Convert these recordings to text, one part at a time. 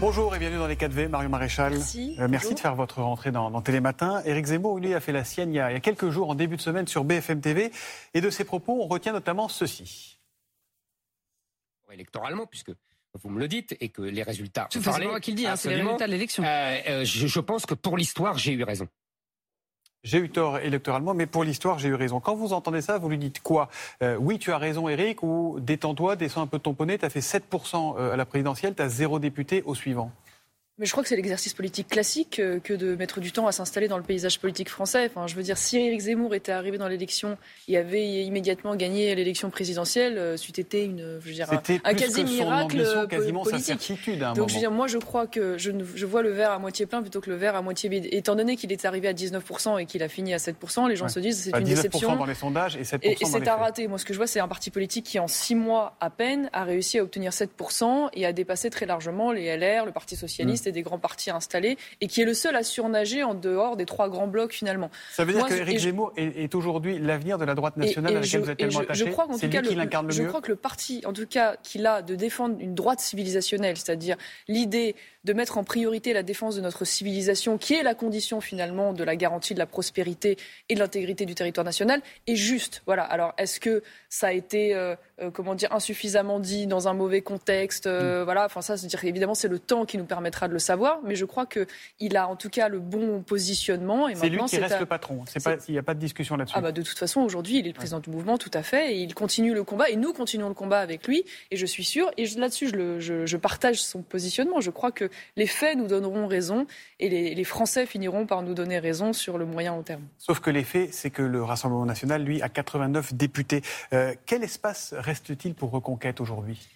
Bonjour et bienvenue dans les 4V, Mario Maréchal. Merci. Euh, merci de faire votre rentrée dans, dans Télématin. Éric Zemmour, lui, a fait la sienne il y, a, il y a quelques jours, en début de semaine, sur BFM TV. Et de ses propos, on retient notamment ceci. électoralement, puisque vous me le dites, et que les résultats. C'est moi qui le dis, hein, c'est les résultats de l'élection. Euh, euh, je, je pense que pour l'histoire, j'ai eu raison. J'ai eu tort électoralement, mais pour l'histoire, j'ai eu raison. Quand vous entendez ça, vous lui dites quoi? Euh, Oui, tu as raison, Éric, ou détends-toi, descends un peu ton poney, tu as fait 7% à la présidentielle, tu as zéro député au suivant. Mais je crois que c'est l'exercice politique classique euh, que de mettre du temps à s'installer dans le paysage politique français. Enfin, je veux dire, si Éric Zemmour était arrivé dans l'élection et avait immédiatement gagné l'élection présidentielle, euh, c'eût été une, je veux dire, un, quasi miracle ambition, euh, quasiment sa politique. certitude à un Donc, je veux dire, moi, je crois que je, vois le verre à moitié plein plutôt que le verre à moitié vide. Étant donné qu'il est arrivé à 19% et qu'il a fini à 7%, les gens Ouais. se disent c'est une 19% déception. dans les sondages et 7% Et, et c'est faits. raté. Moi, ce que je vois, c'est un parti politique qui, en six mois à peine, a réussi à obtenir 7% et à dépasser très largement les LR, le Parti Socialiste Mm. Des grands partis installés, et qui est le seul à surnager en dehors des trois grands blocs, finalement. Ça veut dire qu'Éric et je- Zemmour est, est aujourd'hui l'avenir de la droite nationale et à laquelle je- vous êtes tellement attaché je crois qu'en tout cas, le, je mieux crois que le parti, en tout cas, qu'il a de défendre une droite civilisationnelle, c'est-à-dire l'idée de mettre en priorité la défense de notre civilisation, qui est la condition finalement de la garantie de la prospérité et de l'intégrité du territoire national, est juste. Voilà. Alors, est-ce que ça a été, euh, euh, comment dire, insuffisamment dit dans un mauvais contexte Mm. euh, Voilà. Enfin, ça, c'est-à-dire évidemment, c'est le temps qui nous permettra de le savoir, mais je crois que il a en tout cas le bon positionnement. C'est lui qui reste à- le patron. Il n'y a pas de discussion là-dessus. ah bah de toute façon aujourd'hui il est le président du mouvement tout à fait et il continue le combat et nous continuons le combat avec lui et je suis sûre et là-dessus je, le- je- je partage son positionnement je crois que les faits nous donneront raison et les, les Français finiront par nous donner raison sur le moyen long terme. Sauf que les faits, c'est que le Rassemblement national, lui, a 89 députés. Euh, quel espace reste-t-il pour Reconquête aujourd'hui?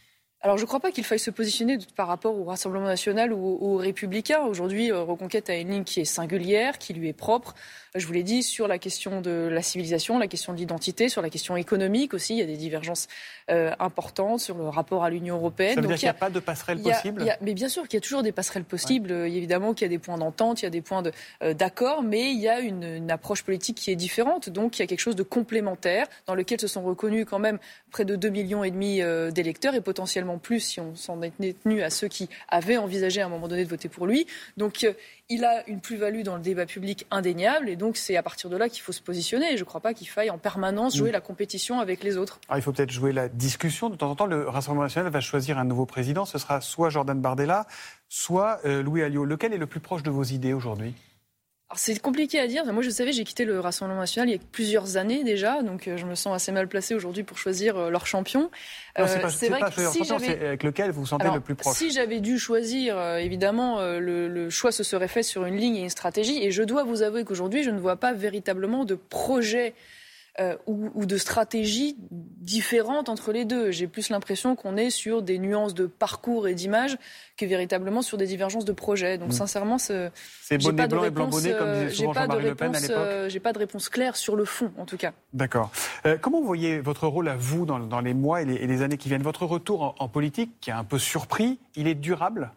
Alors je ne crois pas qu'il faille se positionner par rapport au Rassemblement national ou aux, Républicains. Aujourd'hui, euh, Reconquête a une ligne qui est singulière, qui lui est propre. Je vous l'ai dit, sur la question de la civilisation, la question de l'identité, sur la question économique aussi, il y a des divergences euh, importantes sur le rapport à l'Union européenne. Ça veut Donc, dire il qu'il n'y a pas de passerelle a- possible? a- mais bien sûr qu'il y a toujours des passerelles possibles. Euh, Évidemment qu'il y a des points d'entente, il y a des points de, euh, d'accord, mais il y a une, une approche politique qui est différente. Donc il y a quelque chose de complémentaire dans lequel se sont reconnus quand même près de 2 millions et demi d'électeurs et potentiellement plus si on s'en est tenu à ceux qui avaient envisagé à un moment donné de voter pour lui. Donc euh, il a une plus-value dans le débat public indéniable et donc c'est à partir de là qu'il faut se positionner. Et je ne crois pas qu'il faille en permanence jouer la compétition avec les autres. Ah, il faut peut-être jouer la discussion. De temps en temps, le Rassemblement national va choisir un nouveau président. Ce sera soit Jordan Bardella, soit euh, Louis Alliot. Lequel est le plus proche de vos idées aujourd'hui? Alors c'est compliqué à dire. Moi, je savais, j'ai quitté le Rassemblement national il y a plusieurs années déjà, donc euh, je me sens assez mal placé aujourd'hui pour choisir euh, leur champion. Euh, c'est vrai pas que si c'est avec lequel vous vous sentez Alors, le plus proche. Si j'avais dû choisir, évidemment, le, le choix se serait fait sur une ligne et une stratégie. Et je dois vous avouer qu'aujourd'hui, je ne vois pas véritablement de projet euh, ou, ou de stratégie différente entre les deux. J'ai plus l'impression qu'on est sur des nuances de parcours et d'image que véritablement sur des divergences de projet. Donc, Mm. sincèrement, ce, C'est bonnet pas de blanc et blanc réponse, bonnet, comme euh, disait j'ai souvent pas de Jean-Marie Le Pen à réponse, l'époque. euh, j'ai pas de réponse claire sur le fond, en tout cas. D'accord. Euh, comment vous voyez votre rôle à vous dans, dans les mois et les, et les années qui viennent? Votre retour en, en politique, qui a un peu surpris, il est durable?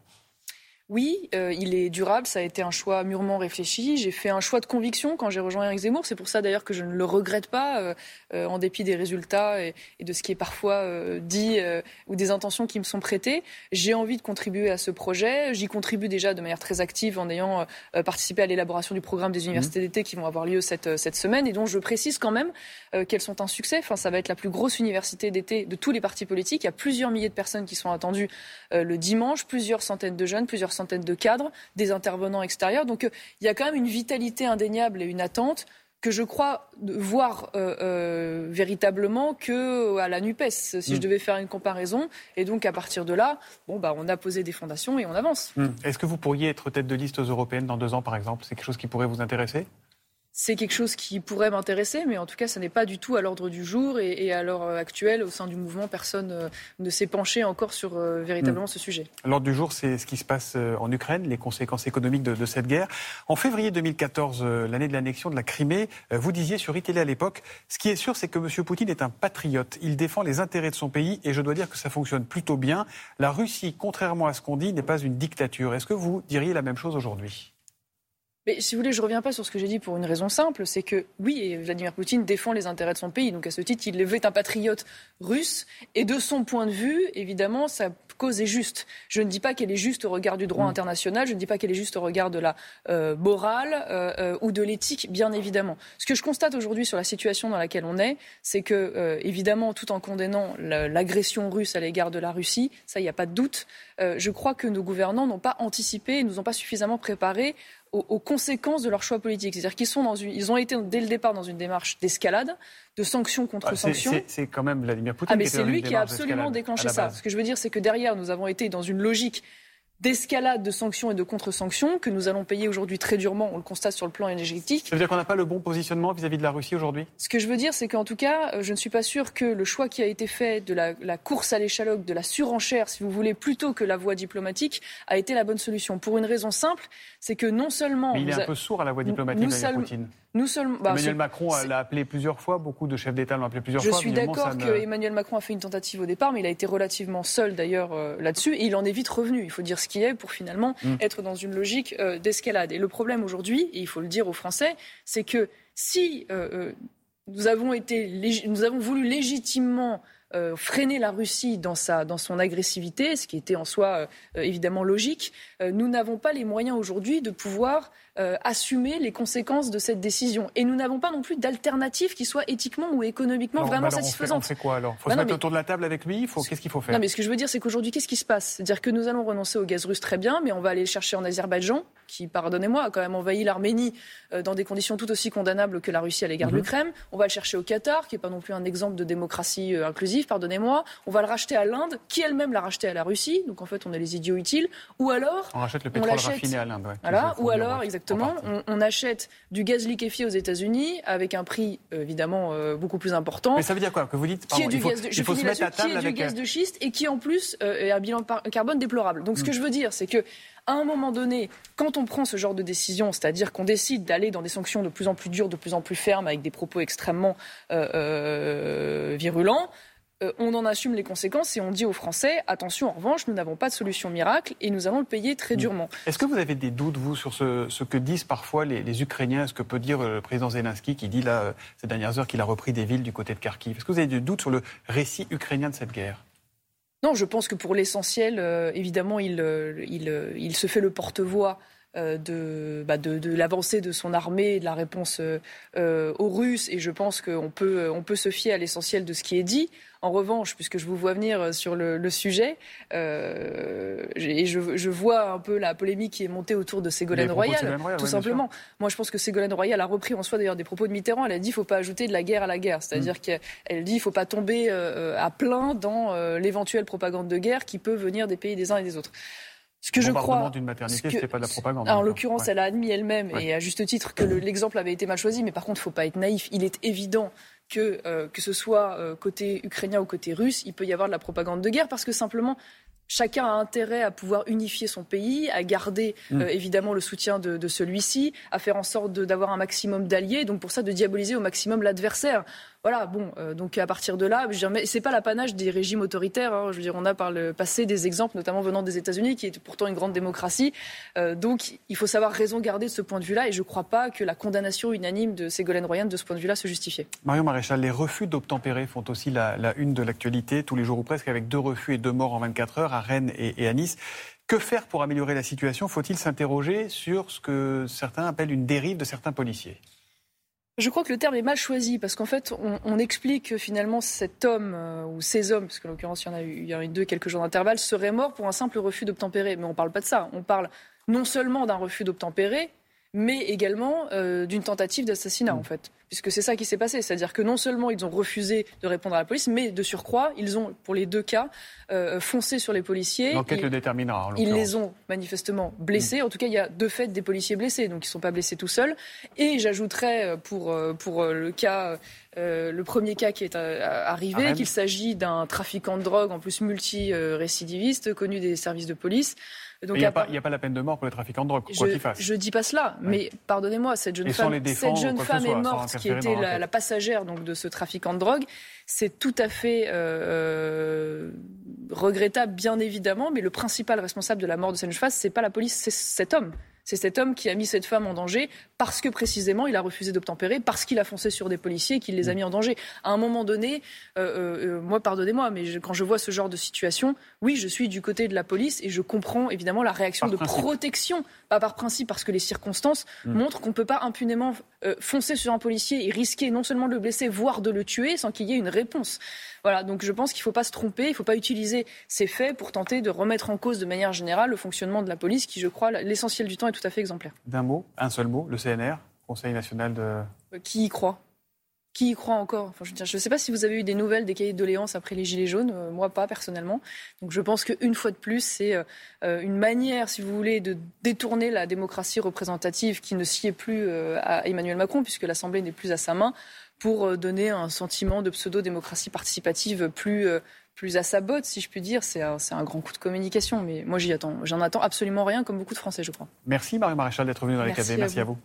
Oui, euh, il est durable, ça a été un choix mûrement réfléchi. J'ai fait un choix de conviction quand j'ai rejoint Eric Zemmour. C'est pour ça d'ailleurs que je ne le regrette pas, euh, euh, en dépit des résultats et, et de ce qui est parfois dit ou des intentions qui me sont prêtées. J'ai envie de contribuer à ce projet. J'y contribue déjà de manière très active en ayant participé à l'élaboration du programme des universités d'été qui vont avoir lieu cette, cette semaine et dont je précise quand même qu'elles sont un succès. Enfin, ça va être la plus grosse université d'été de tous les partis politiques. Il y a plusieurs milliers de personnes qui sont attendues le dimanche, plusieurs centaines de jeunes, plusieurs centaines de cadres, des intervenants extérieurs. Donc euh, il y a quand même une vitalité indéniable et une attente que je crois voir euh, euh, véritablement que à la Nupes, si je Mm. devais faire une comparaison. Et donc à partir de là, bon bah on a posé des fondations et on avance. Est-ce que vous pourriez être tête de liste aux européennes dans deux ans, par exemple? C'est quelque chose qui pourrait vous intéresser? C'est quelque chose qui pourrait m'intéresser, mais en tout cas, ça n'est pas du tout à l'ordre du jour. Et, et à l'heure actuelle, au sein du mouvement, personne euh, ne s'est penché encore sur euh, véritablement ce sujet. L'ordre du jour, c'est ce qui se passe euh, en Ukraine, les conséquences économiques de, de cette guerre. En février 2014, euh, l'année de l'annexion de la Crimée, vous disiez sur ITL à l'époque, ce qui est sûr, c'est que M. Poutine est un patriote. Il défend les intérêts de son pays et je dois dire que ça fonctionne plutôt bien. La Russie, contrairement à ce qu'on dit, n'est pas une dictature. Est-ce que vous diriez la même chose aujourd'hui? Mais si vous voulez, je ne reviens pas sur ce que j'ai dit pour une raison simple, c'est que oui, Vladimir Poutine défend les intérêts de son pays, donc à ce titre, il est un patriote russe, et de son point de vue, évidemment, sa cause est juste. Je ne dis pas qu'elle est juste au regard du droit mm. international, je ne dis pas qu'elle est juste au regard de la euh, morale euh, euh, ou de l'éthique, bien évidemment. Ce que je constate aujourd'hui sur la situation dans laquelle on est, c'est que, évidemment, tout en condamnant l'agression russe à l'égard de la Russie, ça, il n'y a pas de doute, je crois que nos gouvernants n'ont pas anticipé, nous ont pas suffisamment préparé aux, conséquences de leurs choix politiques. C'est-à-dire qu'ils sont dans une, ils ont été dès le départ dans une démarche d'escalade, de sanctions contre ah, sanctions. C'est quand même Vladimir Poutine. Ah, mais c'est lui qui a absolument déclenché ça. Ce que je veux dire, c'est que derrière, nous avons été dans une logique d'escalade de sanctions et de contre-sanctions que nous allons payer aujourd'hui très durement, on le constate sur le plan énergétique. Ça veut dire qu'on n'a pas le bon positionnement vis-à-vis de la Russie aujourd'hui? Ce que je veux dire, c'est qu'en tout cas, je ne suis pas sûr que le choix qui a été fait de la, course à l'échalote, de la surenchère, si vous voulez, plutôt que la voie diplomatique, a été la bonne solution. Pour une raison simple, c'est que non seulement... Mais il est un peu sourd à la voie diplomatique, Vladimir Poutine. Bah, Emmanuel Macron l'a appelé plusieurs fois, beaucoup de chefs d'État l'ont appelé plusieurs fois. Je suis d'accord qu'Emmanuel que Emmanuel Macron a fait une tentative au départ, mais il a été relativement seul d'ailleurs euh, là-dessus, et il en est vite revenu. Il faut dire ce qui est pour finalement mm. être dans une logique euh, d'escalade. Et le problème aujourd'hui, et il faut le dire aux Français, c'est que si euh, nous avons été, nous avons voulu légitimement freiner la Russie dans, sa, dans son agressivité, ce qui était en soi évidemment logique, nous n'avons pas les moyens aujourd'hui de pouvoir euh, assumer les conséquences de cette décision. Et nous n'avons pas non plus d'alternative qui soit éthiquement ou économiquement vraiment satisfaisante. On fait, quoi alors Il faut se mettre autour de la table avec lui Qu'est-ce qu'il faut faire Non, mais ce que je veux dire, c'est qu'aujourd'hui, qu'est-ce qui se passe? C'est-à-dire que nous allons renoncer au gaz russe très bien, mais on va aller le chercher en Azerbaïdjan, qui, pardonnez-moi, a quand même envahi l'Arménie euh, dans des conditions tout aussi condamnables que la Russie à l'égard de mhm. l'Ukraine. On va le chercher au Qatar, qui n'est pas non plus un exemple de démocratie euh, inclusive, pardonnez-moi. On va le racheter à l'Inde, qui elle-même l'a racheté à la Russie. Donc en fait, on est les idiots utiles. Ou alors. On rachète le pétrole raffiné à l'Inde. voilà. Ou alors, exactement, on, on achète du gaz liquéfié aux États-Unis avec un prix euh, évidemment euh, beaucoup plus important. Mais ça veut dire quoi Que vous dites qui est du gaz de, gaz de schiste et qui en plus euh, est un bilan carbone déplorable. Donc ce que hmm. je veux dire, c'est que à un moment donné, quand on prend ce genre de décision, c'est-à-dire qu'on décide d'aller dans des sanctions de plus en plus dures, de plus en plus fermes, avec des propos extrêmement virulents, euh, on en assume les conséquences et on dit aux Français attention, en revanche, nous n'avons pas de solution miracle et nous allons le payer très mm. durement. Est-ce que vous avez des doutes, vous, sur ce, que disent parfois les, Ukrainiens? Ce que peut dire euh, le président Zelensky qui dit là, euh, ces dernières heures, qu'il a repris des villes du côté de Kharkiv? Est-ce que vous avez des doutes sur le récit ukrainien de cette guerre? Non, je pense que pour l'essentiel, évidemment, il, il, se fait le porte-voix bah, de, de, l'avancée de son armée de la réponse aux Russes. Et je pense qu'on peut, on peut se fier à l'essentiel de ce qui est dit. En revanche, puisque je vous vois venir sur le, sujet, euh, et je, vois un peu la polémique qui est montée autour de Ségolène Royal, tout simplement. Moi, je pense que Ségolène Royal a repris en soi d'ailleurs des propos de Mitterrand. Elle a dit qu'il ne faut pas ajouter de la guerre à la guerre. C'est-à-dire mm. qu'elle dit qu'il ne faut pas tomber euh, à plein dans euh, l'éventuelle propagande de guerre qui peut venir des pays des uns et des autres. Ce que je crois. d'une maternité, ce pas de la propagande. En l'occurrence, elle a admis elle-même, et à juste titre, que l'exemple avait été mal choisi. Mais par contre, il ne faut pas être naïf. Il est évident que, euh, que ce soit euh, côté ukrainien ou côté russe, il peut y avoir de la propagande de guerre parce que simplement chacun a intérêt à pouvoir unifier son pays, à garder mm. euh, évidemment le soutien de, de celui-ci, à faire en sorte d'avoir un maximum d'alliés, donc pour ça de diaboliser au maximum l'adversaire. Voilà, bon, euh, donc à partir de là, je veux c'est pas l'apanage des régimes autoritaires. Hein, je veux dire, on a par le passé des exemples, notamment venant des États-Unis, qui est pourtant une grande démocratie. Euh, donc, il faut savoir raison garder de ce point de vue-là, et je ne crois pas que la condamnation unanime de Ségolène Royan de ce point de vue-là se justifiait. Marion Maréchal, les refus d'obtempérer font aussi la, une de l'actualité, tous les jours ou presque, avec deux refus et deux morts en 24 heures à Rennes et à Nice. Que faire pour améliorer la situation? Faut-il s'interroger sur ce que certains appellent une dérive de certains policiers? Je crois que le terme est mal choisi parce qu'en fait, on, explique que finalement cet homme euh, ou ces hommes, parce qu'en l'occurrence il y en a eu, il y a eu deux quelques jours d'intervalle, seraient morts pour un simple refus d'obtempérer. Mais on ne parle pas de ça. On parle non seulement d'un refus d'obtempérer, mais également euh, d'une tentative d'assassinat en fait puisque c'est ça qui s'est passé. C'est-à-dire que non seulement ils ont refusé de répondre à la police, mais de surcroît, ils ont, pour les deux cas, euh, foncé sur les policiers. L'enquête le déterminera. ils les ont manifestement blessés. En tout cas, il y a deux faits des policiers blessés, donc ils ne sont pas blessés tout seuls. Et j'ajouterais euh, pour, euh, pour le cas. le premier cas qui est arrivé, qu'il s'agit d'un trafiquant de drogue, en plus multi-récidiviste, connu des services de police, il n'y a, pas la peine de mort pour les trafiquants de drogue, quoi qu'il fasse. Je ne dis pas cela, mais pardonnez-moi, cette jeune femme, cette jeune femme est morte, qui était la, passagère donc, de ce trafiquant de drogue. C'est tout à fait euh, euh, regrettable, bien évidemment, mais le principal responsable de la mort de cette jeune femme, ce n'est pas la police, c'est cet homme C'est cet homme qui a mis cette femme en danger parce que précisément il a refusé d'obtempérer, parce qu'il a foncé sur des policiers et qu'il les a mm. mis en danger. À un moment donné, euh, euh, euh, moi, pardonnez-moi, mais quand je vois ce genre de situation, oui, je suis du côté de la police et je comprends évidemment la réaction de protection, pas par principe, parce que les circonstances mm. montrent qu'on ne peut pas impunément foncer sur un policier et risquer non seulement de le blesser, voire de le tuer sans qu'il y ait une réponse. Voilà, donc je pense qu'il ne faut pas se tromper, il ne faut pas utiliser ces faits pour tenter de remettre en cause de manière générale le fonctionnement de la police, qui, je crois, l'essentiel du temps est tout à fait exemplaire. D'un mot, un seul mot, le CNR, Conseil national de. Euh, qui y croit? Qui y croit encore? Enfin, Je ne sais pas si vous avez eu des nouvelles des cahiers de doléances après les Gilets jaunes, euh, moi pas personnellement. Donc je pense qu'une fois de plus, c'est euh, une manière, si vous voulez, de détourner la démocratie représentative qui ne sied plus à Emmanuel Macron, puisque l'Assemblée n'est plus à sa main, pour donner un sentiment de pseudo-démocratie participative plus, plus à sa botte, si je puis dire. C'est un, un, grand coup de communication, mais moi j'y attends. J'en attends absolument rien, comme beaucoup de Français, je crois. Merci Marie Maréchal d'être venue dans les Merci Merci à vous.